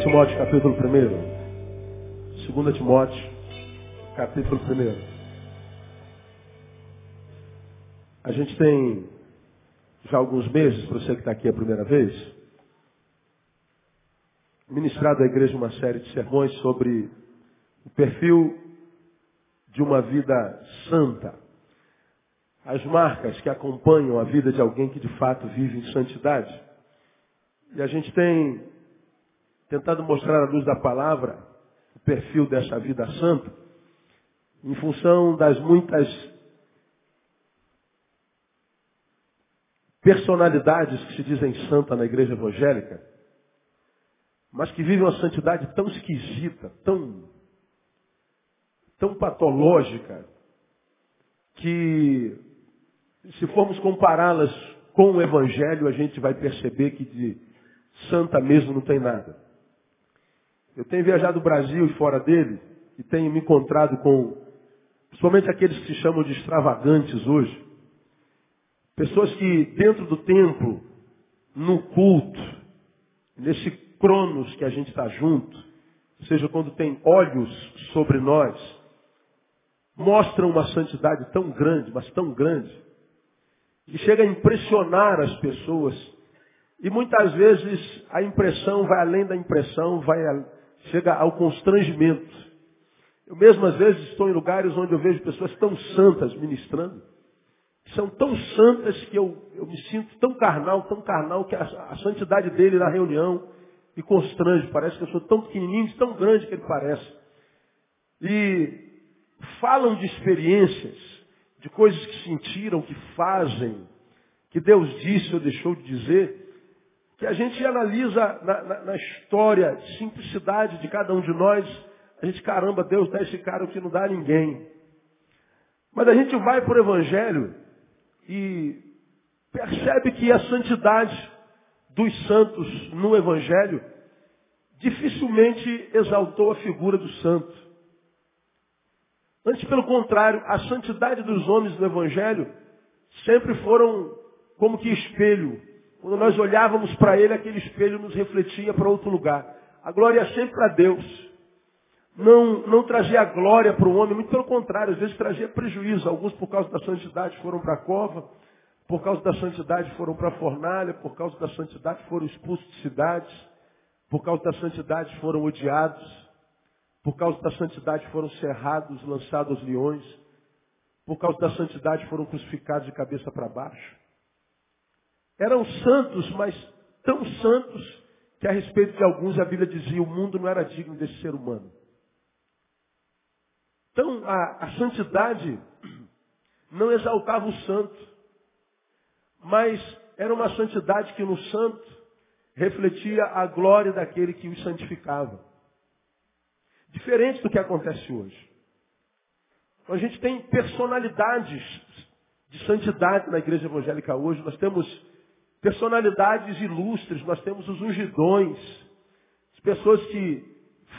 2 Timóteo, capítulo 1. 2 Timóteo, capítulo 1. A gente tem já alguns meses, para você que está aqui a primeira vez, ministrado à igreja uma série de sermões sobre o perfil de uma vida santa. As marcas que acompanham a vida de alguém que de fato vive em santidade. E a gente tem tentado mostrar à luz da palavra o perfil dessa vida santa, em função das muitas personalidades que se dizem santa na igreja evangélica, mas que vivem uma santidade tão esquisita, tão, tão patológica, que se formos compará-las com o Evangelho, a gente vai perceber que de santa mesmo não tem nada. Eu tenho viajado o Brasil e fora dele, e tenho me encontrado com, principalmente aqueles que se chamam de extravagantes hoje, pessoas que dentro do templo, no culto, nesse cronos que a gente está junto, seja, quando tem olhos sobre nós, mostram uma santidade tão grande, mas tão grande, que chega a impressionar as pessoas. E muitas vezes a impressão vai além da impressão, vai chega ao constrangimento. Eu mesmo às vezes estou em lugares onde eu vejo pessoas tão santas ministrando, são tão santas que eu, eu me sinto tão carnal, tão carnal, que a, a santidade dele na reunião me constrange. Parece que eu sou tão pequenininho, tão grande que ele parece. E falam de experiências, de coisas que sentiram, que fazem, que Deus disse ou deixou de dizer, que a gente analisa na, na, na história, simplicidade de cada um de nós, a gente, caramba, Deus dá esse cara o que não dá a ninguém. Mas a gente vai para o Evangelho e percebe que a santidade dos santos no Evangelho dificilmente exaltou a figura do santo. Antes, pelo contrário, a santidade dos homens no Evangelho sempre foram como que espelho. Quando nós olhávamos para ele, aquele espelho nos refletia para outro lugar. A glória é sempre para Deus. Não, não trazia glória para o homem, muito pelo contrário, às vezes trazia prejuízo. Alguns, por causa da santidade, foram para a cova, por causa da santidade, foram para a fornalha, por causa da santidade, foram expulsos de cidades, por causa da santidade, foram odiados. Por causa da santidade foram cerrados, lançados aos leões. Por causa da santidade foram crucificados de cabeça para baixo. Eram santos, mas tão santos que a respeito de alguns a Bíblia dizia o mundo não era digno desse ser humano. Então a, a santidade não exaltava o santo, mas era uma santidade que no santo refletia a glória daquele que o santificava. Diferente do que acontece hoje. Então, a gente tem personalidades de santidade na igreja evangélica hoje. Nós temos personalidades ilustres, nós temos os ungidões, as pessoas que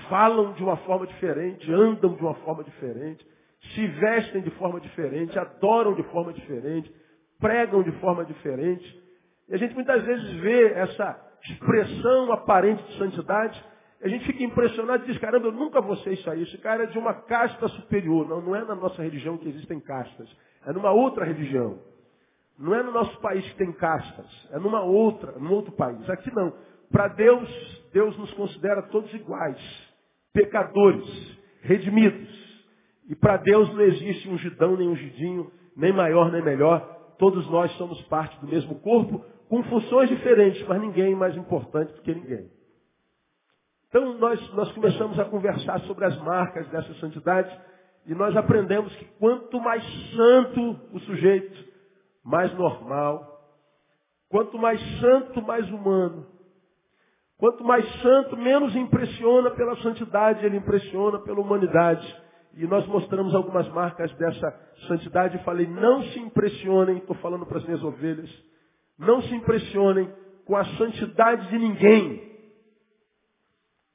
falam de uma forma diferente, andam de uma forma diferente, se vestem de forma diferente, adoram de forma diferente, pregam de forma diferente. E a gente muitas vezes vê essa expressão aparente de santidade a gente fica impressionado e diz, caramba, eu nunca vou ser isso aí. Esse cara é de uma casta superior. Não, não é na nossa religião que existem castas. É numa outra religião. Não é no nosso país que tem castas. É numa outra, num outro país. Aqui não. Para Deus, Deus nos considera todos iguais. Pecadores, redimidos. E para Deus não existe um gidão nem um gidinho, nem maior nem melhor. Todos nós somos parte do mesmo corpo, com funções diferentes, mas ninguém é mais importante do que ninguém. Então nós, nós começamos a conversar sobre as marcas dessa santidade e nós aprendemos que quanto mais santo o sujeito, mais normal. Quanto mais santo, mais humano. Quanto mais santo, menos impressiona pela santidade, ele impressiona pela humanidade. E nós mostramos algumas marcas dessa santidade e falei, não se impressionem, estou falando para as minhas ovelhas, não se impressionem com a santidade de ninguém.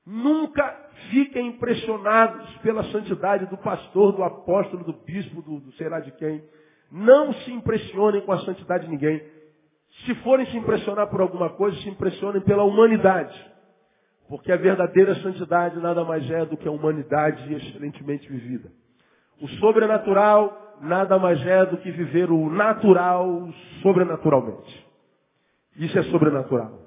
Nunca fiquem impressionados pela santidade do pastor, do apóstolo, do bispo, do, do sei lá de quem. Não se impressionem com a santidade de ninguém. Se forem se impressionar por alguma coisa, se impressionem pela humanidade. Porque a verdadeira santidade nada mais é do que a humanidade excelentemente vivida. O sobrenatural nada mais é do que viver o natural sobrenaturalmente. Isso é sobrenatural.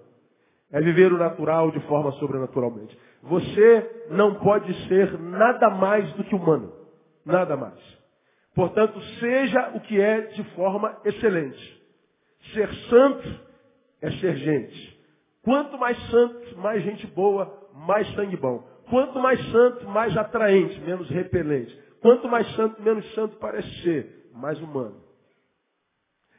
É viver o natural de forma sobrenaturalmente. Você não pode ser nada mais do que humano. Nada mais. Portanto, seja o que é de forma excelente. Ser santo é ser gente. Quanto mais santo, mais gente boa, mais sangue bom. Quanto mais santo, mais atraente, menos repelente. Quanto mais santo, menos santo parece ser, mais humano.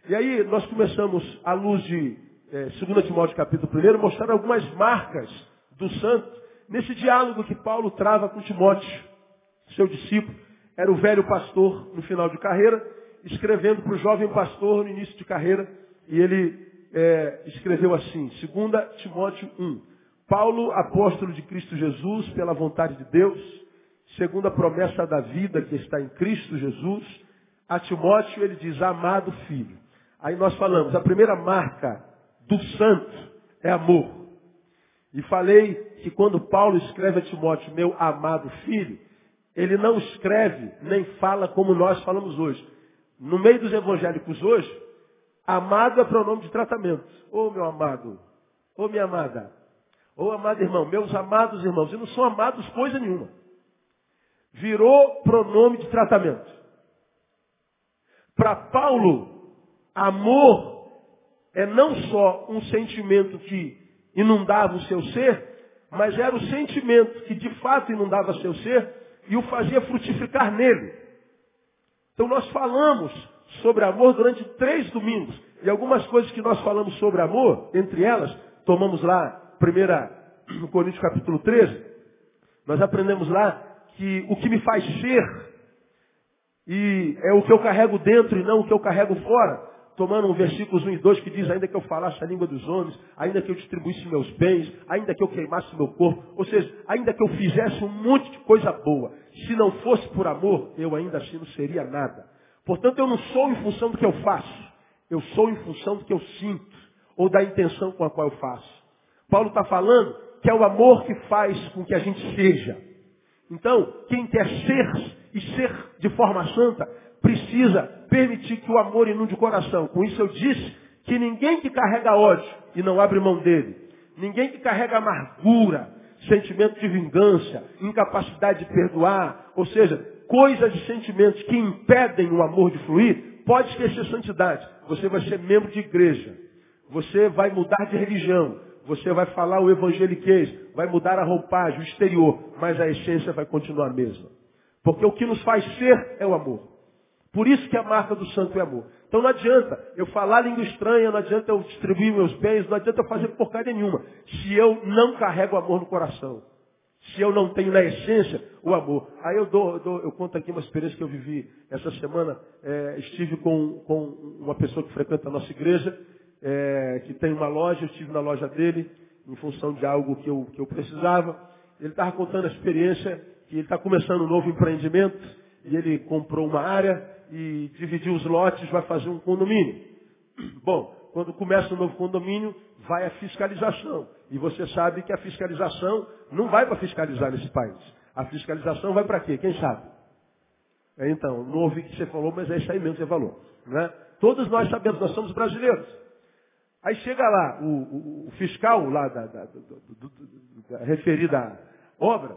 E aí nós começamos, à luz de é, 2 Timóteo capítulo 1, mostrar algumas marcas do santo nesse diálogo que Paulo trava com Timóteo, seu discípulo. Era o velho pastor no final de carreira, escrevendo para o jovem pastor no início de carreira. E ele é, escreveu assim, 2 Timóteo 1. Paulo, apóstolo de Cristo Jesus, pela vontade de Deus, segundo a promessa da vida que está em Cristo Jesus, a Timóteo ele diz, amado filho. Aí nós falamos, a primeira marca do santo é amor. E falei que quando Paulo escreve a Timóteo, meu amado filho, ele não escreve nem fala como nós falamos hoje. No meio dos evangélicos hoje, amado é pronome de tratamento. Ô oh, meu amado, ô oh, minha amada, ô oh, amado irmão, meus amados irmãos, e não são amados coisa nenhuma. Virou pronome de tratamento. Para Paulo, amor é não só um sentimento que inundava o seu ser, mas era o sentimento que de fato inundava seu ser e o fazia frutificar nele. Então nós falamos sobre amor durante três domingos. E algumas coisas que nós falamos sobre amor, entre elas, tomamos lá, primeira, no Coríntios capítulo 13, nós aprendemos lá que o que me faz ser, e é o que eu carrego dentro e não o que eu carrego fora tomando um versículos 1 e 2 que diz, ainda que eu falasse a língua dos homens, ainda que eu distribuísse meus bens, ainda que eu queimasse meu corpo, ou seja, ainda que eu fizesse um monte de coisa boa, se não fosse por amor, eu ainda assim não seria nada. Portanto, eu não sou em função do que eu faço, eu sou em função do que eu sinto, ou da intenção com a qual eu faço. Paulo está falando que é o amor que faz com que a gente seja. Então, quem quer ser e ser de forma santa, precisa permitir que o amor inunde o coração. Com isso eu disse que ninguém que carrega ódio e não abre mão dele, ninguém que carrega amargura, sentimento de vingança, incapacidade de perdoar, ou seja, coisas e sentimentos que impedem o amor de fluir, pode esquecer santidade. Você vai ser membro de igreja. Você vai mudar de religião. Você vai falar o evangeliquez. Vai mudar a roupagem, o exterior. Mas a essência vai continuar a mesma. Porque o que nos faz ser é o amor. Por isso que a marca do santo é amor. Então não adianta eu falar língua estranha, não adianta eu distribuir meus bens, não adianta eu fazer porcaria nenhuma. Se eu não carrego amor no coração. Se eu não tenho na essência o amor. Aí eu dou, eu, dou, eu conto aqui uma experiência que eu vivi essa semana. É, estive com, com, uma pessoa que frequenta a nossa igreja, é, que tem uma loja, eu estive na loja dele, em função de algo que eu, que eu precisava. Ele estava contando a experiência que ele está começando um novo empreendimento e ele comprou uma área e dividir os lotes, vai fazer um condomínio. Bom, quando começa um novo condomínio, vai a fiscalização. E você sabe que a fiscalização não vai para fiscalizar nesse país. A fiscalização vai para quê? Quem sabe? É, então, não ouvi o que você falou, mas é isso aí mesmo que você falou. Né? Todos nós sabemos, nós somos brasileiros. Aí chega lá o, o, o fiscal lá da, da, da referida obra,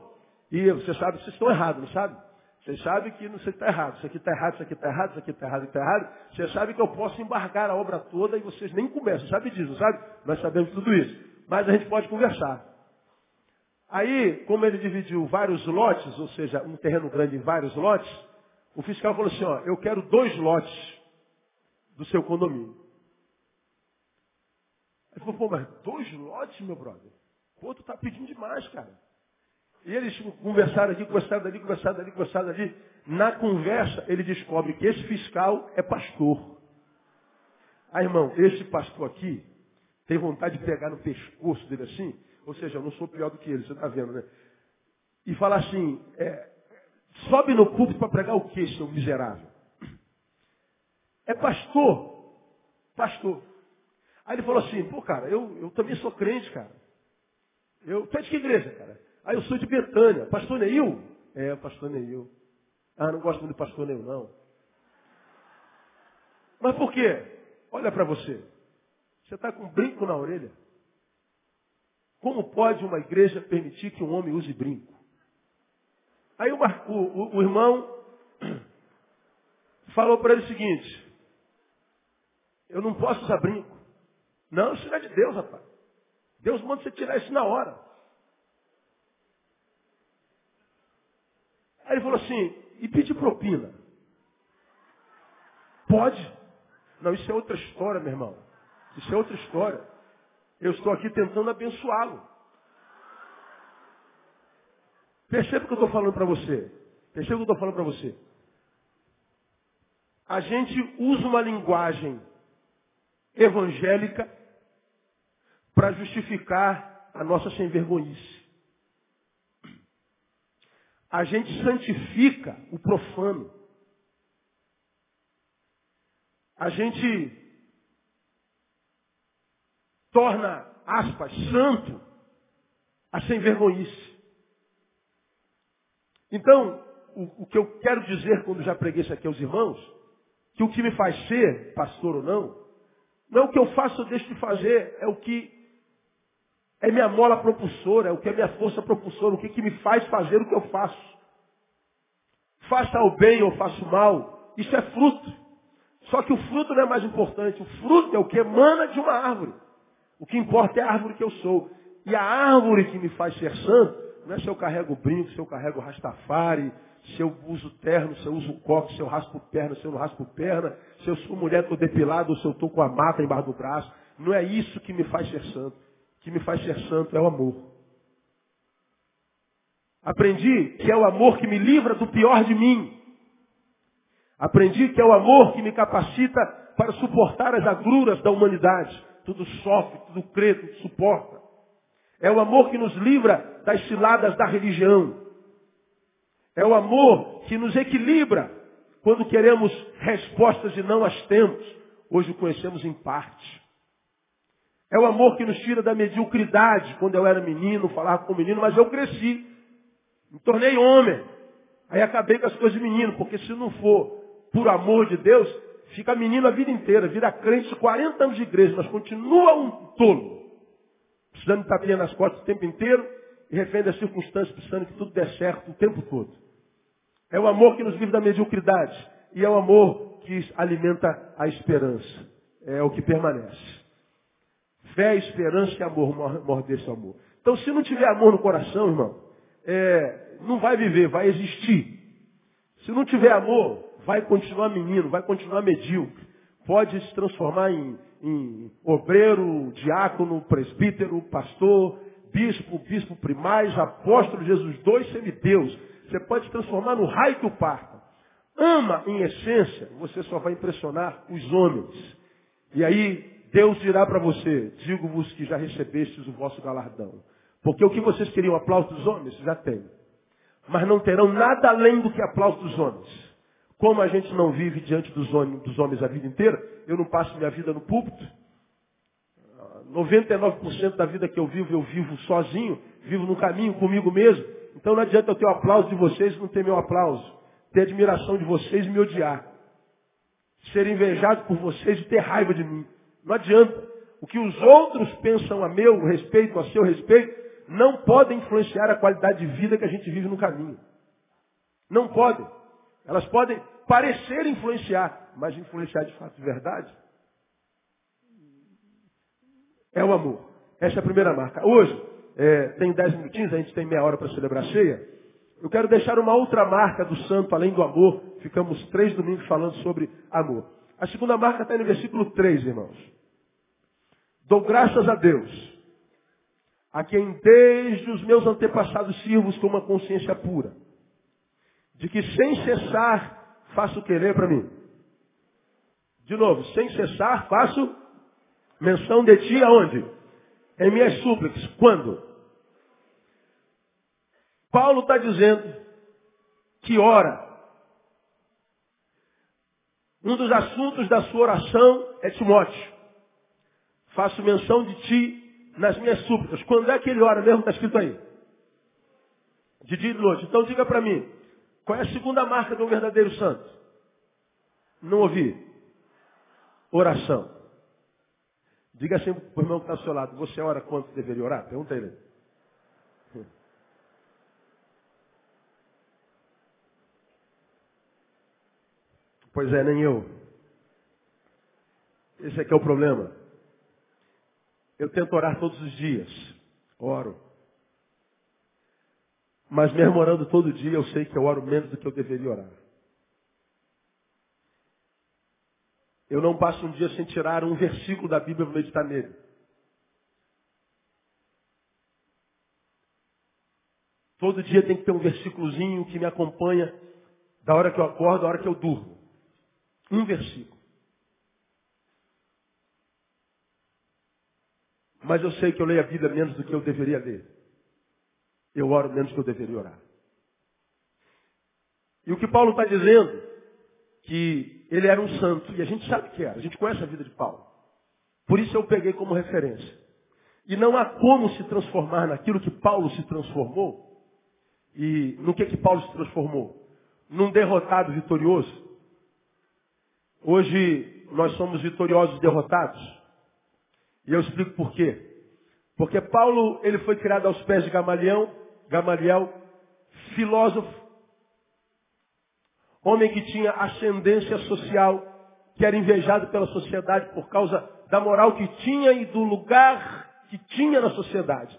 e você sabe que vocês estão errados, não sabe? Vocês sabem que você está errado, isso aqui está errado, isso aqui está errado, isso aqui está errado, está errado. Vocês sabem que eu posso embargar a obra toda e vocês nem começam, sabe disso, sabe? Nós sabemos tudo isso. Mas a gente pode conversar. Aí, como ele dividiu vários lotes, ou seja, um terreno grande em vários lotes, o fiscal falou assim, ó, eu quero dois lotes do seu condomínio. Ele falou, pô, mas dois lotes, meu brother? Pô, tu está pedindo demais, cara. E eles conversaram aqui, conversaram ali, conversaram ali, conversaram ali. Na conversa, ele descobre que esse fiscal é pastor. Ah, irmão, esse pastor aqui tem vontade de pegar no pescoço dele assim, ou seja, eu não sou pior do que ele, você está vendo, né? E falar assim, é, sobe no púlpito para pregar o que, seu miserável? É pastor. Pastor. Aí ele falou assim, pô, cara, eu, eu também sou crente, cara. Eu, tu é de que igreja, cara? Ah, eu sou de Betânia. Pastor Neil? É, pastor Neil. Ah, não gosto muito do pastor Neil, não. Mas por quê? Olha para você. Você está com um brinco na orelha. Como pode uma igreja permitir que um homem use brinco? Aí o, o, o irmão falou para ele o seguinte, eu não posso usar brinco. Não, isso não é de Deus, rapaz. Deus manda você tirar isso na hora. Aí ele falou assim, e pedir propina? Pode. Não, isso é outra história, meu irmão. Isso é outra história. Eu estou aqui tentando abençoá-lo. Perceba o que eu estou falando para você. Perceba o que eu estou falando para você. A gente usa uma linguagem evangélica para justificar a nossa sem vergonhice. A gente santifica o profano. A gente torna, aspas, santo a sem vergonhice. Então, o, o, que eu quero dizer quando já preguei isso aqui aos irmãos, que o que me faz ser, pastor ou não, não é o que eu faço ou deixo de fazer, é o que é minha mola propulsora, é o que é minha força propulsora, o que, que me faz fazer o que eu faço. Faça o bem ou faça o mal, isso é fruto. Só que o fruto não é mais importante, o fruto é o que emana de uma árvore. O que importa é a árvore que eu sou. E a árvore que me faz ser santo, não é se eu carrego brinco, se eu carrego rastafari, se eu uso terno, se eu uso coque, se eu raspo perna, se eu não raspo perna, se eu sou mulher, estou depilado, ou se eu estou com a mata embaixo do braço. Não é isso que me faz ser santo. Que me faz ser santo é o amor. Aprendi que é o amor que me livra do pior de mim. Aprendi que é o amor que me capacita para suportar as agruras da humanidade. Tudo sofre, tudo crê, tudo suporta. É o amor que nos livra das ciladas da religião. É o amor que nos equilibra quando queremos respostas e não as temos. Hoje o conhecemos em parte. É o amor que nos tira da mediocridade. Quando eu era menino, falava com menino, mas eu cresci. Me tornei homem. Aí acabei com as coisas de menino, porque se não for por amor de Deus, fica menino a vida inteira, vira crente 40 anos de igreja, mas continua um tolo. Precisando de tapinha nas costas o tempo inteiro e refém das circunstâncias, precisando que tudo dê certo o tempo todo. É o amor que nos livra da mediocridade. E é o amor que alimenta a esperança. É o que permanece. Fé, esperança e amor mordem esse amor. Então, se não tiver amor no coração, irmão, é, não vai viver, vai existir. Se não tiver amor, vai continuar menino, vai continuar medíocre. Pode se transformar em, em obreiro, diácono, presbítero, pastor, bispo, bispo primaz, apóstolo, Jesus, dois semideus você pode se transformar no raio que o parta. Ama em essência, você só vai impressionar os homens. E aí Deus dirá para você, digo-vos que já recebestes o vosso galardão. Porque o que vocês queriam, aplauso dos homens, já tem. Mas não terão nada além do que aplauso dos homens. Como a gente não vive diante dos homens, dos homens a vida inteira, eu não passo minha vida no púlpito. 99% da vida que eu vivo, eu vivo sozinho, vivo no caminho comigo mesmo. Então não adianta eu ter o aplauso de vocês e não ter meu aplauso. Ter admiração de vocês e me odiar. Ser invejado por vocês e ter raiva de mim. Não adianta. O que os outros pensam a meu respeito, a seu respeito, não podem influenciar a qualidade de vida que a gente vive no caminho. Não podem. Elas podem parecer influenciar, mas influenciar de fato de verdade é o amor. Essa é a primeira marca. Hoje, é, tem dez minutinhos, a gente tem meia hora para celebrar a ceia. Eu quero deixar uma outra marca do santo, além do amor. Ficamos três domingos falando sobre amor. A segunda marca está no versículo 3, irmãos. Dou graças a Deus, a quem desde os meus antepassados sirvo com uma consciência pura, de que sem cessar faço querer para mim. De novo, sem cessar faço menção de ti aonde? em minhas súplicas. Quando? Paulo está dizendo que ora. Um dos assuntos da sua oração é Timóteo. Faço menção de ti nas minhas súplicas. Quando é que ele ora mesmo? Está escrito aí. De dia e de noite. Então diga para mim, qual é a segunda marca de um verdadeiro santo? Não ouvi. Oração. Diga assim para o irmão que está ao seu lado, você ora quanto deveria orar? Pergunta ele. Pois é, nem eu. Esse aqui é o problema. Eu tento orar todos os dias. Oro. Mas mesmo orando todo dia, eu sei que eu oro menos do que eu deveria orar. Eu não passo um dia sem tirar um versículo da Bíblia para meditar nele. Todo dia tem que ter um versículozinho que me acompanha da hora que eu acordo, da hora que eu durmo. Um versículo. Mas eu sei que eu leio a Bíblia menos do que eu deveria ler. Eu oro menos do que eu deveria orar. E o que Paulo está dizendo, que ele era um santo, e a gente sabe que era, a gente conhece a vida de Paulo. Por isso eu peguei como referência. E não há como se transformar naquilo que Paulo se transformou. E no que que Paulo se transformou? Num derrotado vitorioso. Hoje nós somos vitoriosos derrotados. E eu explico por quê. Porque Paulo, ele foi criado aos pés de Gamaliel, Gamaliel, filósofo, homem que tinha ascendência social, que era invejado pela sociedade por causa da moral que tinha e do lugar que tinha na sociedade.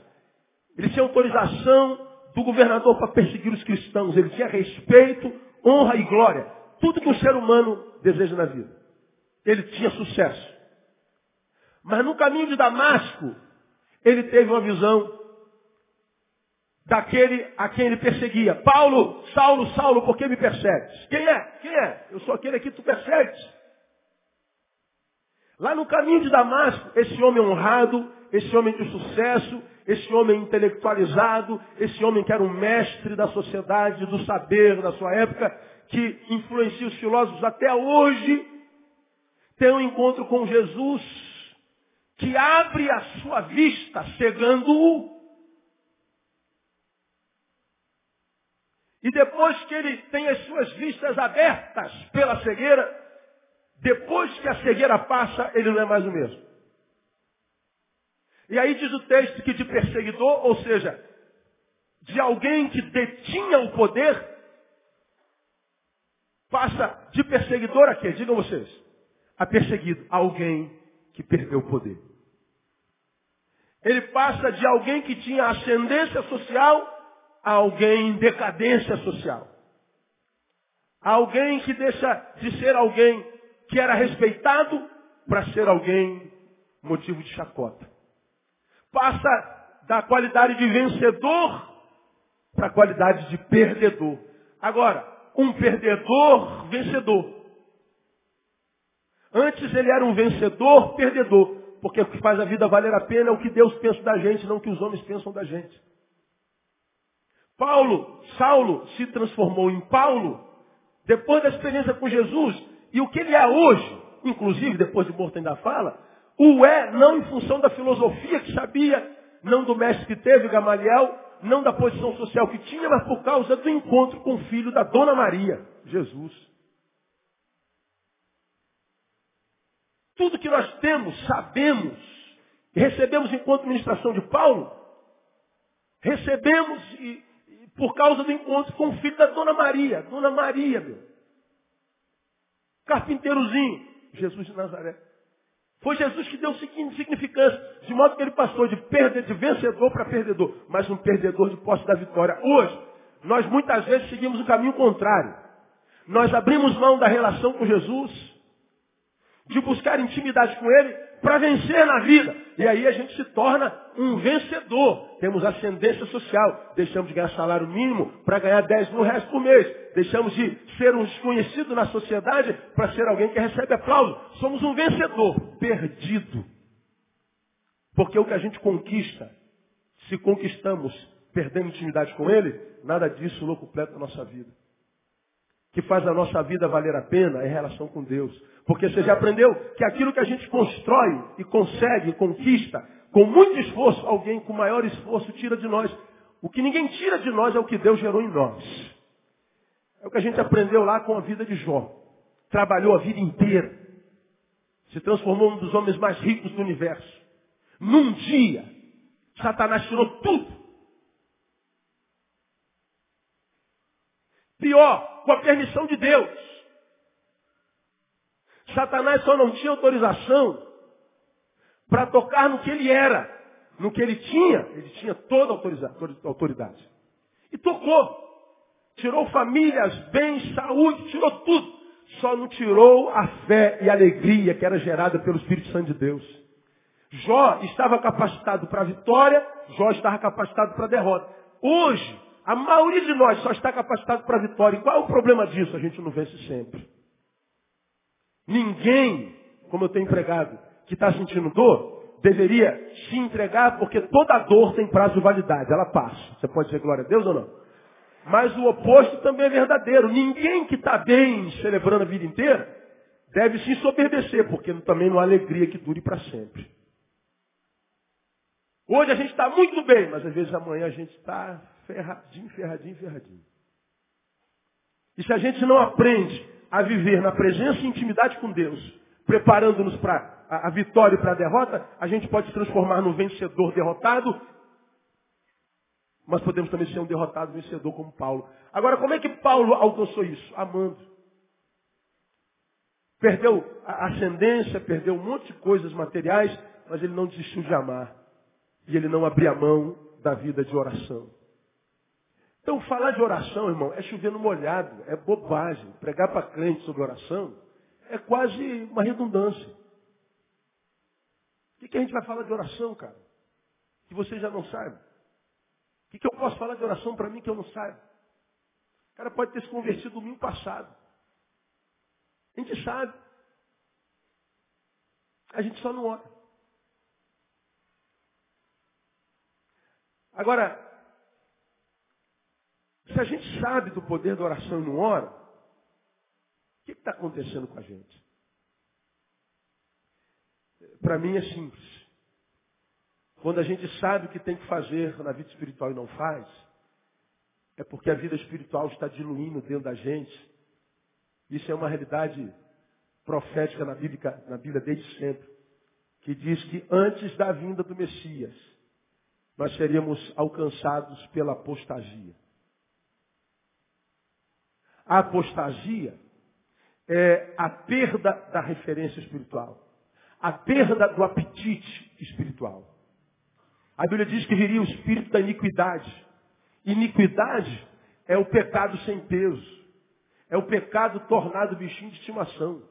Ele tinha autorização do governador para perseguir os cristãos. Ele tinha respeito, honra e glória. Tudo que um ser humano deseja na vida. Ele tinha sucesso. Mas no caminho de Damasco, ele teve uma visão daquele a quem ele perseguia. Paulo, Saulo, Saulo, por que me persegues? Quem é? Quem é? Eu sou aquele aqui que tu persegues. Lá no caminho de Damasco, esse homem honrado, esse homem de sucesso, esse homem intelectualizado, esse homem que era um mestre da sociedade, do saber da sua época, que influencia os filósofos até hoje, tem um encontro com Jesus que abre a sua vista, cegando-o. E depois que ele tem as suas vistas abertas pela cegueira, depois que a cegueira passa, ele não é mais o mesmo. E aí diz o texto que de perseguidor, ou seja, de alguém que detinha o poder, passa de perseguidor a quê? Digam vocês. A perseguido. Alguém que perdeu o poder. Ele passa de alguém que tinha ascendência social a alguém em decadência social. Alguém que deixa de ser alguém que era respeitado para ser alguém motivo de chacota. Passa da qualidade de vencedor para a qualidade de perdedor. Agora, um perdedor vencedor. Antes ele era um vencedor perdedor, porque o que faz a vida valer a pena é o que Deus pensa da gente, não o que os homens pensam da gente. Paulo, Saulo se transformou em Paulo depois da experiência com Jesus, e o que ele é hoje, inclusive depois de morto ainda fala, o é não em função da filosofia que sabia, não do mestre que teve, Gamaliel, não da posição social que tinha, mas por causa do encontro com o filho da Dona Maria, Jesus. Tudo que nós temos, sabemos, recebemos enquanto ministração de Paulo, recebemos e, e por causa do encontro com o filho da Dona Maria. Dona Maria, meu. Carpinteirozinho, Jesus de Nazaré. Foi Jesus que deu significância, de modo que ele passou de, perder, de vencedor para perdedor, mas um perdedor de posse da vitória. Hoje, nós muitas vezes seguimos o caminho contrário. Nós abrimos mão da relação com Jesus, de buscar intimidade com Ele para vencer na vida. E aí a gente se torna um vencedor. Temos ascendência social. Deixamos de ganhar salário mínimo para ganhar 10 mil reais por mês. Deixamos de ser um desconhecido na sociedade para ser alguém que recebe aplauso. Somos um vencedor perdido. Porque o que a gente conquista, se conquistamos perdendo intimidade com Ele, nada disso não completa a nossa vida. Que faz a nossa vida valer a pena é relação com Deus. Porque você já aprendeu que aquilo que a gente constrói e consegue, conquista, Com muito esforço, alguém com maior esforço tira de nós. O que ninguém tira de nós é o que Deus gerou em nós. É o que a gente aprendeu lá com a vida de Jó. Trabalhou a vida inteira. Se transformou um dos homens mais ricos do universo. Num dia, Satanás tirou tudo. Pior, com a permissão de Deus. Satanás só não tinha autorização para tocar no que ele era, no que ele tinha. Ele tinha toda a autoridade. E tocou. Tirou famílias, bens, saúde, tirou tudo. Só não tirou a fé e a alegria que era gerada pelo Espírito Santo de Deus. Jó estava capacitado para a vitória, Jó estava capacitado para a derrota. Hoje, a maioria de nós só está capacitado para a vitória. E qual é o problema disso? A gente não vence sempre. Ninguém, como eu tenho empregado, que está sentindo dor, deveria se entregar, porque toda dor tem prazo de validade, ela passa. Você pode dizer glória a Deus ou não? Mas o oposto também é verdadeiro. Ninguém que está bem, celebrando a vida inteira, deve se ensoberbecer, porque também não há alegria que dure para sempre. Hoje a gente está muito bem, mas às vezes amanhã a gente está ferradinho, ferradinho, ferradinho. E se a gente não aprende a viver na presença e intimidade com Deus, preparando-nos para a, a, vitória e para a derrota, a gente pode se transformar num vencedor derrotado, mas podemos também ser um derrotado vencedor como Paulo. Agora, como é que Paulo alcançou isso? Amando. Perdeu a ascendência, perdeu um monte de coisas materiais, mas ele não desistiu de amar. E ele não abria mão da vida de oração. Então, falar de oração, irmão, é chover no molhado, é bobagem. Pregar para crente sobre oração é quase uma redundância. O que, que a gente vai falar de oração, cara? Que você já não sabe. O que, que eu posso falar de oração para mim que eu não saiba? O cara pode ter se convertido domingo passado. A gente sabe. A gente só não ora. Agora, se a gente sabe do poder da oração e não ora, o que está acontecendo com a gente? Para mim é simples. Quando a gente sabe o que tem que fazer na vida espiritual e não faz, é porque a vida espiritual está diluindo dentro da gente. Isso é uma realidade profética na Bíblia, na Bíblia desde sempre, que diz que antes da vinda do Messias, nós seríamos alcançados pela apostasia. A apostasia é a perda da referência espiritual, a perda do apetite espiritual. A Bíblia diz que viria o espírito da iniquidade. Iniquidade é o pecado sem peso. É o pecado tornado bichinho de estimação.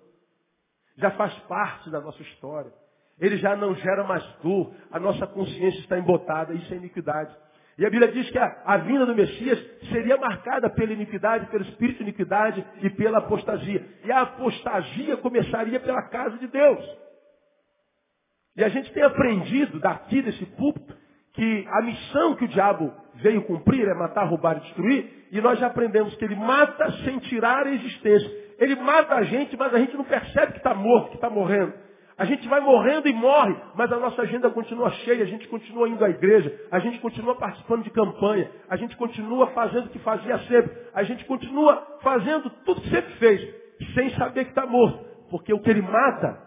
Já faz parte da nossa história. Ele já não gera mais dor. A nossa consciência está embotada. Isso é iniquidade. E a Bíblia diz que a, a, vinda do Messias seria marcada pela iniquidade, pelo espírito de iniquidade e pela apostasia. E a apostasia começaria pela casa de Deus. E a gente tem aprendido daqui desse púlpito que a missão que o diabo veio cumprir é matar, roubar e destruir. E nós já aprendemos que ele mata sem tirar a existência. Ele mata a gente, mas a gente não percebe que está morto, que está morrendo. A gente vai morrendo e morre, mas a nossa agenda continua cheia, a gente continua indo à igreja, a gente continua participando de campanha, a gente continua fazendo o que fazia sempre, a gente continua fazendo tudo que sempre fez, sem saber que está morto. Porque o que ele mata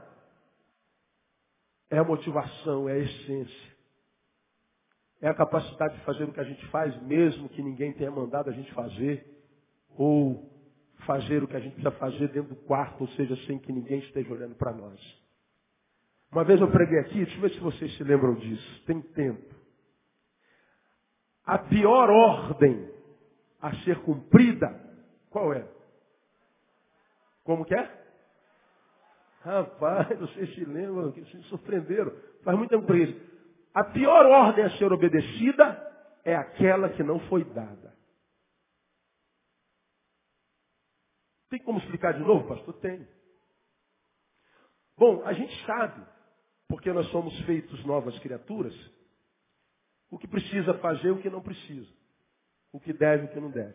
é a motivação, é a essência. É a capacidade de fazer o que a gente faz, mesmo que ninguém tenha mandado a gente fazer, ou fazer o que a gente precisa fazer dentro do quarto, ou seja, sem que ninguém esteja olhando para nós. Uma vez eu preguei aqui, deixa eu ver se vocês se lembram disso. Tem tempo. A pior ordem a ser cumprida, qual é? Como que é? Rapaz, vocês se lembram, se surpreenderam. Faz muito tempo isso. A pior ordem a ser obedecida é aquela que não foi dada. Tem como explicar de novo, pastor? Tem. Bom, a gente sabe porque nós somos feitos novas criaturas, o que precisa fazer e o que não precisa. O que deve o que não deve.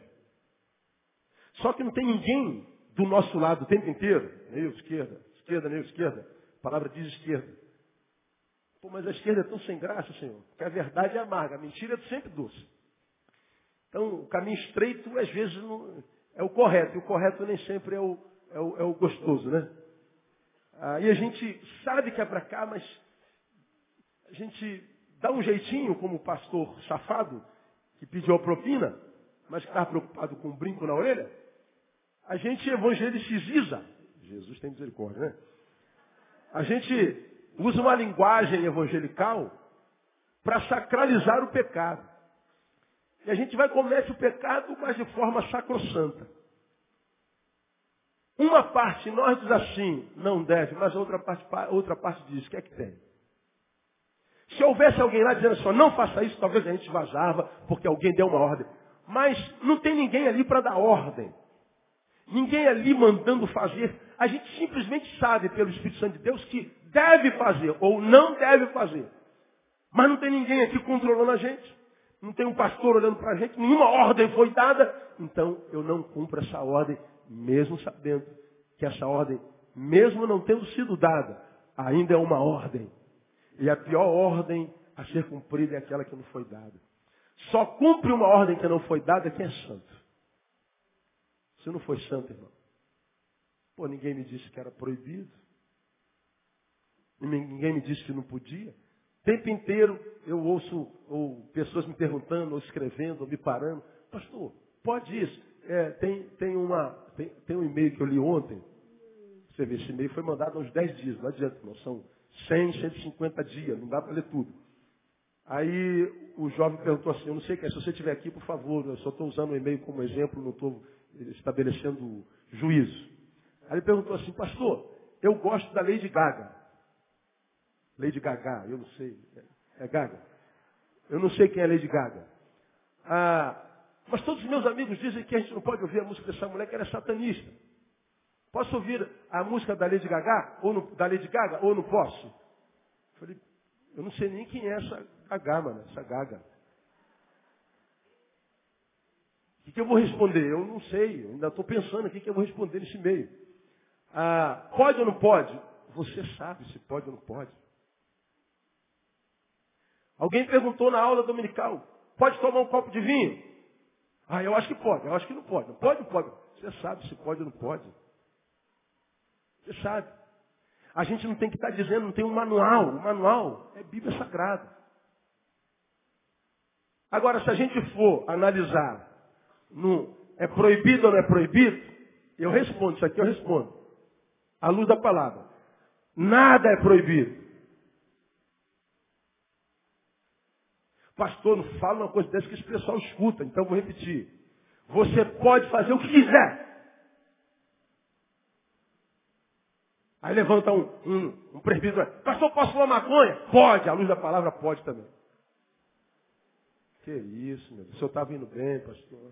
Só que não tem ninguém do nosso lado o tempo inteiro, meio esquerda, esquerda, meio esquerda, a palavra diz esquerda, Pô, mas a esquerda é tão sem graça, Senhor, que a verdade é amarga, a mentira é sempre doce. Então, o caminho estreito, às vezes, não, é o correto, e o correto nem sempre é o, é o, é o gostoso, né? Aí a gente sabe que é para cá, mas a gente dá um jeitinho, como o pastor safado, que pediu a propina, mas que estava preocupado com um brinco na orelha. A gente evangeliciza. Jesus tem misericórdia, né? A gente usa uma linguagem evangelical para sacralizar o pecado. E a gente vai comete o pecado, mas de forma sacrossanta. Uma parte nós diz assim, não deve, mas outra parte, outra parte diz, o que é que tem? Se houvesse alguém lá dizendo assim, não faça isso, talvez a gente vazava, porque alguém deu uma ordem. Mas não tem ninguém ali para dar ordem. Ninguém ali mandando fazer. A gente simplesmente sabe pelo Espírito Santo de Deus que deve fazer ou não deve fazer. Mas não tem ninguém aqui controlando a gente. Não tem um pastor olhando para a gente. Nenhuma ordem foi dada. Então eu não cumpro essa ordem, mesmo sabendo que essa ordem, mesmo não tendo sido dada, ainda é uma ordem. E a pior ordem a ser cumprida é aquela que não foi dada. Só cumpre uma ordem que não foi dada quem é santo. Você não foi santo, irmão. Pô, ninguém me disse que era proibido. Ninguém me disse que não podia. O tempo inteiro eu ouço ou pessoas me perguntando, ou escrevendo, ou me parando. Pastor, pode isso? É, tem, tem, uma, tem, tem um e-mail que eu li ontem. Você vê, esse e-mail foi mandado há uns 10 dias. Não adianta, irmão. São 100, 150 dias. Não dá para ler tudo. Aí o jovem perguntou assim, eu não sei que é, se você estiver aqui, por favor, eu só estou usando o e-mail como exemplo, não estou estabelecendo juízo. Aí ele perguntou assim, pastor, eu gosto da Lady Gaga. Lady Gaga, eu não sei. É Gaga? Eu não sei quem é Lady Gaga. Ah, mas todos os meus amigos dizem que a gente não pode ouvir a música dessa mulher que ela é satanista. Posso ouvir a música da Lady Gaga ou no, da Lady Gaga ou não posso? Eu falei, eu não sei nem quem é essa Gaga, mano, essa Gaga. O que, que eu vou responder? Eu não sei, eu ainda estou pensando o que, que eu vou responder nesse meio. Ah, pode ou não pode? Você sabe se pode ou não pode. Alguém perguntou na aula dominical, pode tomar um copo de vinho? Ah, eu acho que pode, eu acho que não pode. Não pode, não pode. Você sabe se pode ou não pode. Você sabe. A gente não tem que estar dizendo, não tem um manual. O manual é Bíblia Sagrada. Agora, se a gente for analisar no é proibido ou não é proibido, eu respondo, isso aqui eu respondo. À luz da palavra. Nada é proibido. Pastor, não fala uma coisa dessa que esse pessoal escuta, então vou repetir. Você pode fazer o que quiser. Aí levanta um, um, um presbítero, pastor, posso fumar maconha? Pode, à luz da palavra pode também. Que isso, meu Deus. O senhor está vindo bem, pastor.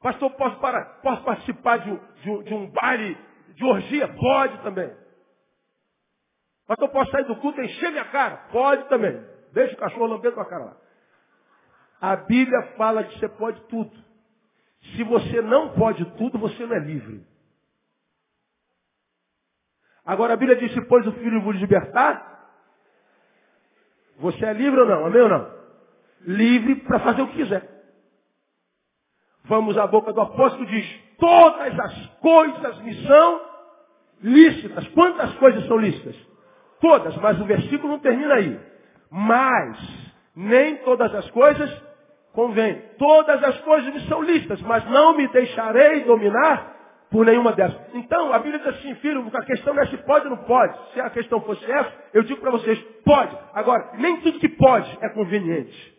Pastor, posso, para, posso participar de, de, de um baile de orgia? Pode também. Pastor, posso sair do culto e encher minha cara? Pode também. Deixa o cachorro lamber tua cara lá. A Bíblia fala que você pode tudo. Se você não pode tudo, você não é livre. Agora a Bíblia diz, se pois o Filho vos libertar, você é livre ou não? Amém ou não? Livre para fazer o que quiser. Vamos à boca do apóstolo diz, todas as coisas me são lícitas. Quantas coisas são lícitas? Todas, mas o versículo não termina aí. Mas nem todas as coisas convêm. Todas as coisas me são lícitas, mas não me deixarei dominar por nenhuma delas. Então, a Bíblia diz assim, filho, a questão não é se pode ou não pode. Se a questão fosse essa, eu digo para vocês, pode. Agora, nem tudo que pode é conveniente.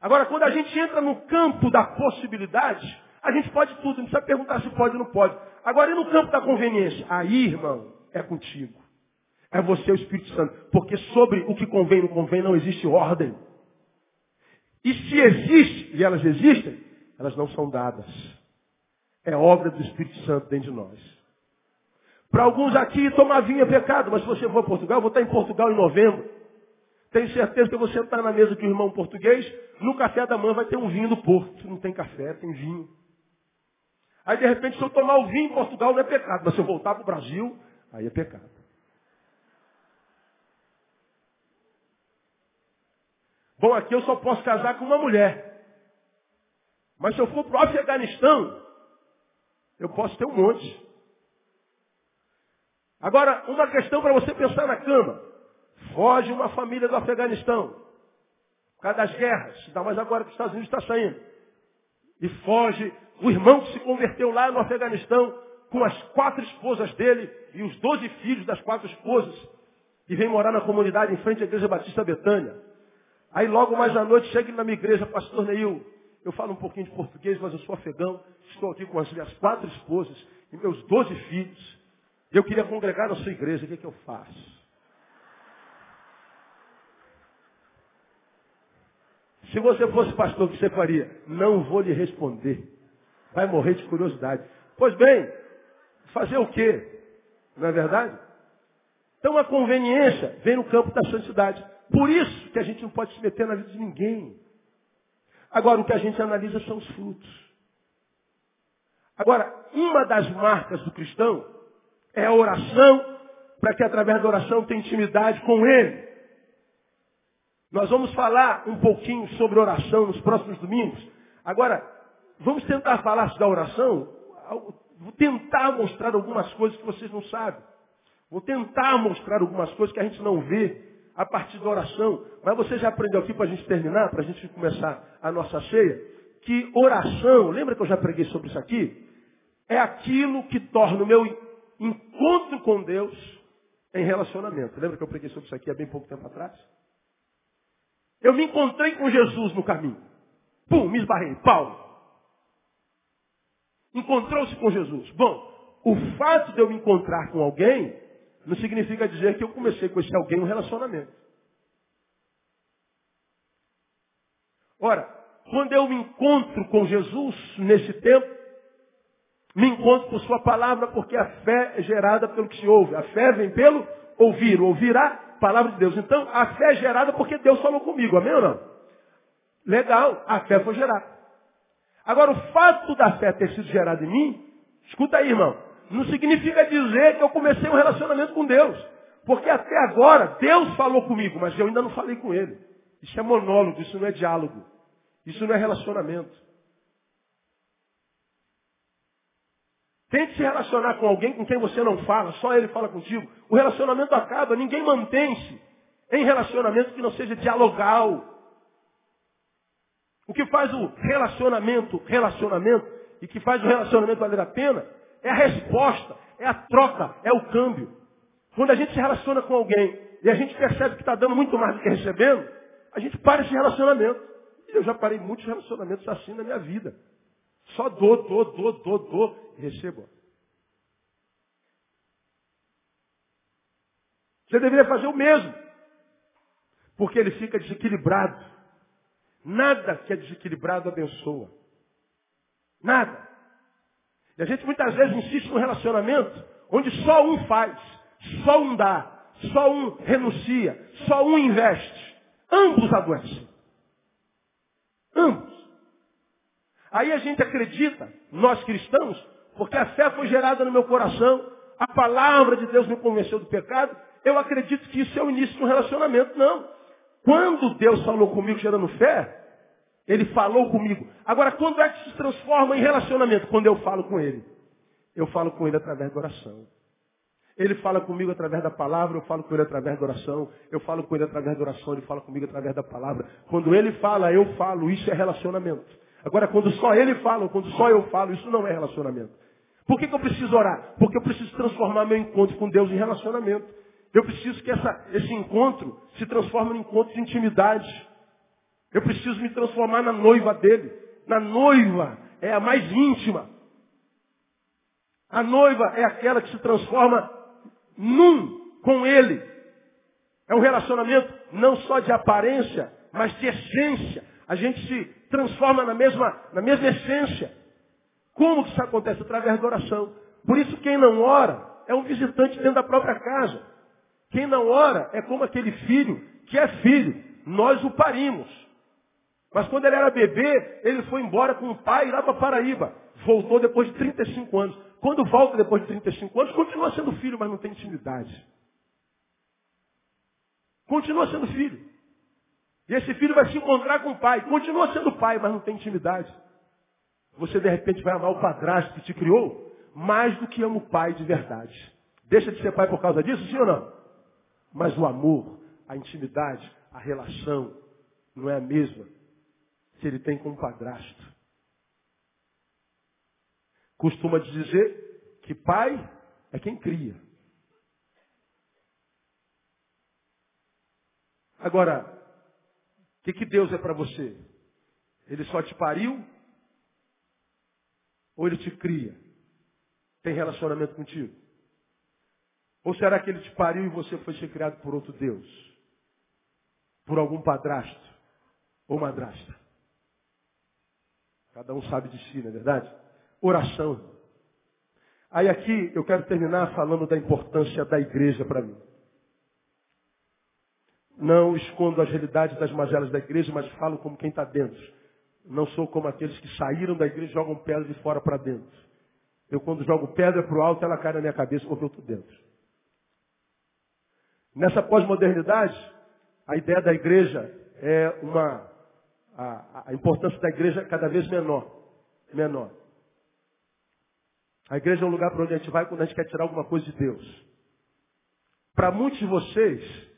Agora, quando a gente entra no campo da possibilidade, a gente pode tudo, não precisa perguntar se pode ou não pode. Agora, e no campo da conveniência? Aí, irmão, é contigo. É você o Espírito Santo. Porque sobre o que convém e não convém não existe ordem. E se existe, e elas existem, elas não são dadas. É obra do Espírito Santo dentro de nós. Para alguns aqui, tomar vinho é pecado, mas se você for a Portugal, eu vou estar em Portugal em novembro. Tenho certeza que você sentar na mesa de um irmão português, no café da manhã vai ter um vinho do Porto. Não tem café, tem vinho. Aí de repente, se eu tomar o vinho em Portugal não é pecado, mas se eu voltar para o Brasil, aí é pecado. Bom, aqui eu só posso casar com uma mulher. Mas se eu for para o Afeganistão, eu posso ter um monte. Agora, uma questão para você pensar na cama. Foge uma família do Afeganistão. Por causa das guerras, ainda mais agora que os Estados Unidos está saindo. E foge o irmão que se converteu lá no Afeganistão com as quatro esposas dele e os doze filhos das quatro esposas. E vem morar na comunidade em frente à igreja Batista Betânia. Aí logo mais à noite chega na minha igreja, pastor Neil, eu falo um pouquinho de português, mas eu sou afegão, estou aqui com as minhas quatro esposas e meus doze filhos. Eu queria congregar na sua igreja, o que, é que eu faço? Se você fosse pastor, o que você faria? Não vou lhe responder. Vai morrer de curiosidade. Pois bem, fazer o quê? Não é verdade? Então a conveniência vem no campo da santidade. Por isso que a gente não pode se meter na vida de ninguém. Agora, o que a gente analisa são os frutos. Agora, uma das marcas do cristão é a oração, para que através da oração tenha intimidade com Ele. Nós vamos falar um pouquinho sobre oração nos próximos domingos. Agora, vamos tentar falar da oração. Vou tentar mostrar algumas coisas que vocês não sabem. Vou tentar mostrar algumas coisas que a gente não vê a partir da oração. Mas você já aprendeu aqui para a gente terminar, para a gente começar a nossa ceia, que oração, lembra que eu já preguei sobre isso aqui? É aquilo que torna o meu encontro com Deus em relacionamento. Lembra que eu preguei sobre isso aqui há bem pouco tempo atrás? Eu me encontrei com Jesus no caminho. Pum, me esbarrei. Paulo. Encontrou-se com Jesus. Bom, o fato de eu me encontrar com alguém não significa dizer que eu comecei com esse alguém um relacionamento. Ora, quando eu me encontro com Jesus nesse tempo, me encontro com sua palavra porque a fé é gerada pelo que se ouve. A fé vem pelo ouvir. Ouvirá a palavra de Deus. Então, a fé é gerada porque Deus falou comigo. Amém ou não? Legal, a fé foi gerada. Agora, o fato da fé ter sido gerada em mim, escuta aí, irmão, não significa dizer que eu comecei um relacionamento com Deus. Porque até agora, Deus falou comigo, mas eu ainda não falei com Ele. Isso é monólogo, isso não é diálogo. Isso não é relacionamento. Tente se relacionar com alguém com quem você não fala, só ele fala contigo. O relacionamento acaba, ninguém mantém-se em relacionamento que não seja dialogal. O que faz o relacionamento, relacionamento, e que faz o relacionamento valer a pena, é a resposta, é a troca, é o câmbio. Quando a gente se relaciona com alguém e a gente percebe que está dando muito mais do que recebendo, a gente para esse relacionamento. E eu já parei muitos relacionamentos assim na minha vida. Só dou, dou, dou, dou, dou e recebo. Você deveria fazer o mesmo. Porque ele fica desequilibrado. Nada que é desequilibrado abençoa. Nada. E a gente muitas vezes insiste no relacionamento onde só um faz, só um dá, só um renuncia, só um investe. Ambos adoecem. Ambos. Aí a gente acredita, nós cristãos, porque a fé foi gerada no meu coração, a palavra de Deus me convenceu do pecado, eu acredito que isso é o início de um relacionamento. Não. Quando Deus falou comigo gerando fé, Ele falou comigo. Agora, quando é que se transforma em relacionamento? Quando eu falo com Ele. Eu falo com Ele através da oração. Ele fala comigo através da palavra, eu falo com ele através da oração, eu falo com ele através da oração, ele fala comigo através da palavra. Quando ele fala, eu falo, isso é relacionamento. Agora, quando só ele fala, ou quando só eu falo, isso não é relacionamento. Por que, que eu preciso orar? Porque eu preciso transformar meu encontro com Deus em relacionamento. Eu preciso que essa, esse encontro se transforme em encontro de intimidade. Eu preciso me transformar na noiva dele. Na noiva é a mais íntima. A noiva é aquela que se transforma num com ele. É um relacionamento não só de aparência, mas de essência. A gente se transforma na mesma, na mesma essência. Como que isso acontece? Através da oração. Por isso quem não ora é um visitante dentro da própria casa. Quem não ora é como aquele filho que é filho. Nós o parimos. Mas quando ele era bebê, ele foi embora com o pai lá para Paraíba. Voltou depois de 35 anos. Quando volta depois de 35 anos, continua sendo filho, mas não tem intimidade. Continua sendo filho. E esse filho vai se encontrar com o pai. Continua sendo pai, mas não tem intimidade. Você de repente vai amar o padrasto que te criou mais do que ama o pai de verdade. Deixa de ser pai por causa disso, sim ou não? Mas o amor, a intimidade, a relação não é a mesma que ele tem com o padrasto. Costuma dizer que pai é quem cria. Agora, o que, que Deus é para você? Ele só te pariu? Ou ele te cria? Tem relacionamento contigo? Ou será que ele te pariu e você foi ser criado por outro Deus? Por algum padrasto ou madrasta? Cada um sabe de si, não é verdade? Oração. Aí aqui eu quero terminar falando da importância da igreja para mim. Não escondo as realidades das mazelas da igreja, mas falo como quem está dentro. Não sou como aqueles que saíram da igreja e jogam pedra de fora para dentro. Eu, quando jogo pedra para o alto, ela cai na minha cabeça porque eu estou dentro. Nessa pós-modernidade, a ideia da igreja é uma. A, a importância da igreja cada vez menor. Menor. A igreja é um lugar para onde a gente vai quando a gente quer tirar alguma coisa de Deus. Para muitos de vocês,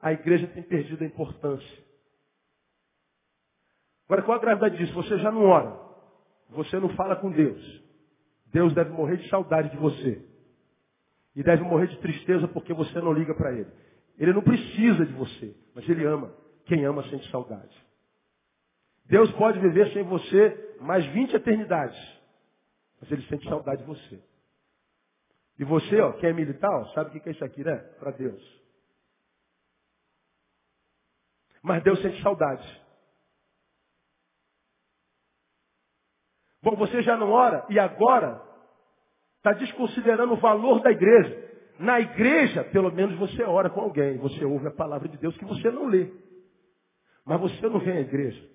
a igreja tem perdido a importância. Agora, qual a gravidade disso? Você já não ora. Você não fala com Deus. Deus deve morrer de saudade de você. E deve morrer de tristeza porque você não liga para Ele. Ele não precisa de você, mas Ele ama. Quem ama sente saudade. Deus pode viver sem você mais 20 eternidades. Mas Ele sente saudade de você. E você, ó, que é militar, sabe o que é isso aqui, né? Para Deus. Mas Deus sente saudade. Bom, você já não ora e agora está desconsiderando o valor da igreja. Na igreja, pelo menos você ora com alguém, você ouve a palavra de Deus que você não lê. Mas você não vem à igreja.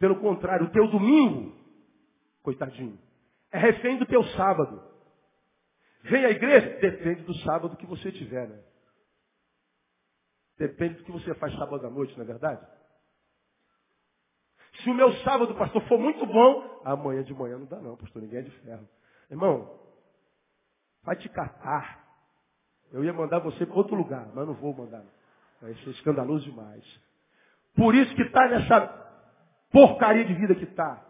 Pelo contrário, o teu domingo, coitadinho, é refém do teu sábado. Vem à igreja? Depende do sábado que você tiver, né? Depende do que você faz sábado à noite, não é verdade? Se o meu sábado, pastor, for muito bom, amanhã de manhã não dá não, pastor, ninguém é de ferro. Irmão, vai te catar. Eu ia mandar você para outro lugar, mas não vou mandar. Vai ser escandaloso demais. Por isso que está nessa porcaria de vida que está.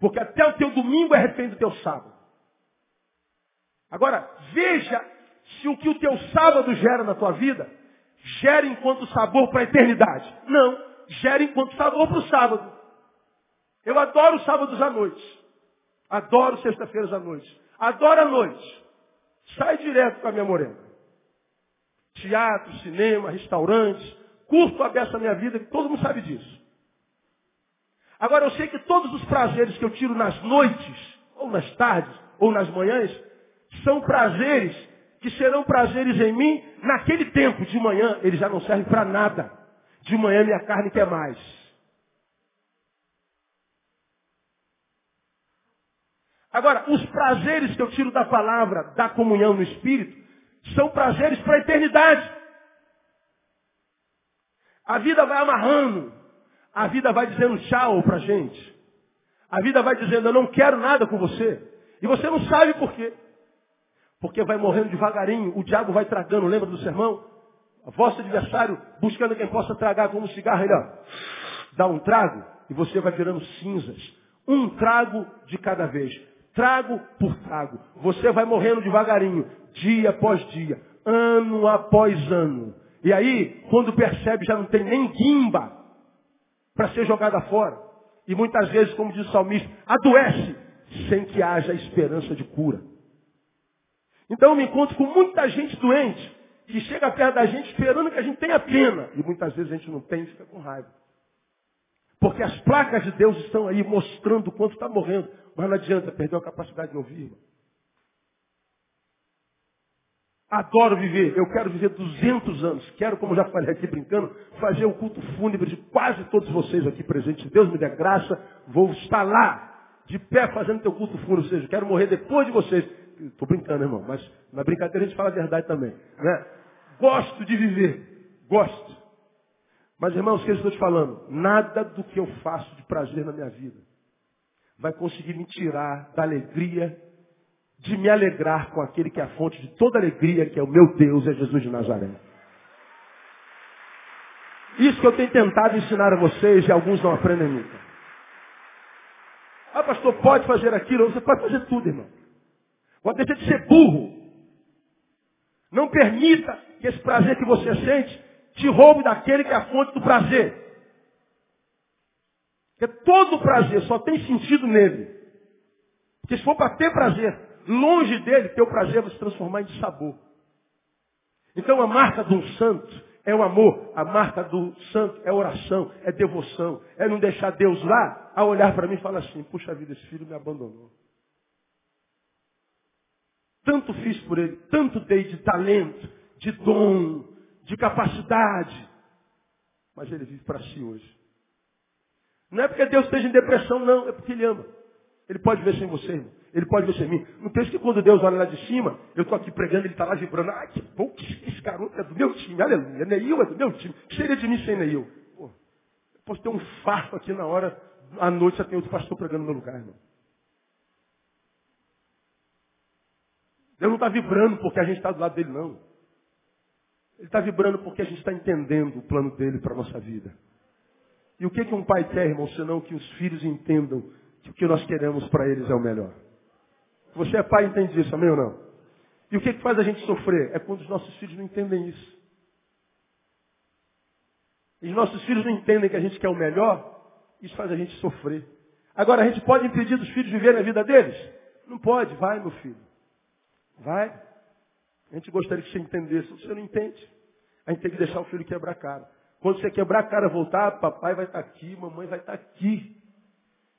Porque até o teu domingo é refém do teu sábado. Agora, veja se o que o teu sábado gera na tua vida, gera enquanto sabor para a eternidade. Não, gera enquanto sabor para o sábado. Eu adoro sábados à noite. Adoro sexta-feiras à noite. Adoro a noite. Sai direto com a minha morena. Teatro, cinema, restaurantes. Curto a beça minha vida, todo mundo sabe disso. Agora eu sei que todos os prazeres que eu tiro nas noites, ou nas tardes, ou nas manhãs, são prazeres que serão prazeres em mim naquele tempo. De manhã ele já não serve para nada. De manhã minha carne quer mais. Agora, os prazeres que eu tiro da palavra, da comunhão no Espírito, são prazeres para a eternidade. A vida vai amarrando. A vida vai dizendo tchau para a gente. A vida vai dizendo, eu não quero nada com você. E você não sabe por quê. Porque vai morrendo devagarinho, o diabo vai tragando, lembra do sermão? O vosso adversário buscando quem possa tragar como um cigarro, ele ó, dá um trago e você vai virando cinzas. Um trago de cada vez. Trago por trago. Você vai morrendo devagarinho, dia após dia, ano após ano. E aí, quando percebe, já não tem nem guimba para ser jogada fora. E muitas vezes, como diz o salmista, adoece sem que haja esperança de cura. Então eu me encontro com muita gente doente, que chega perto da gente esperando que a gente tenha pena. E muitas vezes a gente não tem e fica com raiva. Porque as placas de Deus estão aí mostrando o quanto está morrendo. Mas não adianta, perdeu a capacidade de ouvir. Adoro viver. Eu quero viver 200 anos. Quero, como já falei aqui brincando, fazer o culto fúnebre de quase todos vocês aqui presentes. Se Deus me der graça, vou estar lá, de pé, fazendo teu culto fúnebre. Ou seja, quero morrer depois de vocês. Estou brincando, irmão, mas na brincadeira a gente fala a verdade também. Né? Gosto de viver. Gosto. Mas, irmãos, o que eu estou te falando? Nada do que eu faço de prazer na minha vida vai conseguir me tirar da alegria de me alegrar com aquele que é a fonte de toda alegria, que é o meu Deus, é Jesus de Nazaré. Isso que eu tenho tentado ensinar a vocês e alguns não aprendem nunca. Ah, pastor, pode fazer aquilo? Você pode fazer tudo, irmão. Pode deixar de ser burro. Não permita que esse prazer que você sente te roube daquele que é a fonte do prazer. Porque todo prazer só tem sentido nele. Porque se for para ter prazer longe dele, teu prazer vai se transformar em sabor. Então a marca de um santo é o amor. A marca do santo é oração, é devoção. É não deixar Deus lá a olhar para mim e falar assim, puxa vida, esse filho me abandonou. Tanto fiz por ele, tanto dei de talento, de dom, de capacidade. Mas ele vive para si hoje. Não é porque Deus esteja em depressão, não. É porque Ele ama. Ele pode ver sem você, irmão. Ele pode ver sem mim. Não pense que quando Deus olha lá de cima, eu estou aqui pregando, Ele está lá vibrando. Ai, que bom que esse garoto é do meu time. Aleluia. Neil é do meu time. Que seria de mim sem Neil? Pô, eu posso ter um farto aqui na hora, à noite já tem outro pastor pregando no meu lugar, irmão. Deus não está vibrando porque a gente está do lado dele, não. Ele está vibrando porque a gente está entendendo o plano dele para a nossa vida. E o que, que um pai quer, irmão, senão que os filhos entendam que o que nós queremos para eles é o melhor? Você é pai e entende isso, amém ou não? E o que, que faz a gente sofrer? É quando os nossos filhos não entendem isso. E os nossos filhos não entendem que a gente quer o melhor, isso faz a gente sofrer. Agora, a gente pode impedir dos filhos viverem a vida deles? Não pode, vai, meu filho. Vai. A gente gostaria que você entendesse. Você não entende. A gente tem que deixar o filho quebrar a cara. Quando você quebrar a cara voltar, papai vai estar aqui, mamãe vai estar aqui.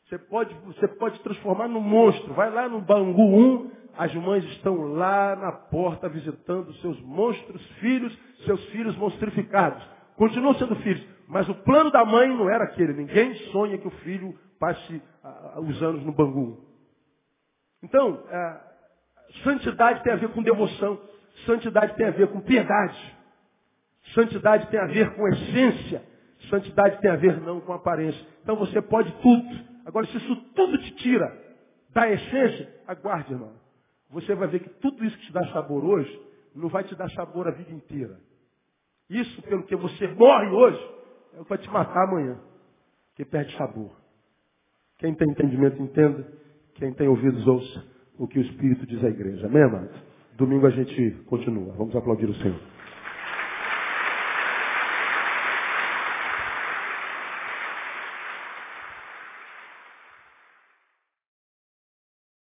Você pode, você pode transformar num monstro. Vai lá no Bangu 1, as mães estão lá na porta visitando seus monstros filhos, seus filhos monstrificados. Continuam sendo filhos. Mas o plano da mãe não era aquele. Ninguém sonha que o filho passe uh, os anos no Bangu 1. Então, uh, santidade tem a ver com devoção. Santidade tem a ver com piedade. Santidade tem a ver com essência. Santidade tem a ver não com aparência. Então você pode tudo. Agora, se isso tudo te tira da essência, aguarde, irmão. Você vai ver que tudo isso que te dá sabor hoje, não vai te dar sabor a vida inteira. Isso pelo que você morre hoje, é o que vai te matar amanhã. Que perde sabor. Quem tem entendimento, entenda. Quem tem ouvidos, ouça o que o Espírito diz à igreja. Amém, amados? Domingo a gente continua. Vamos aplaudir o Senhor.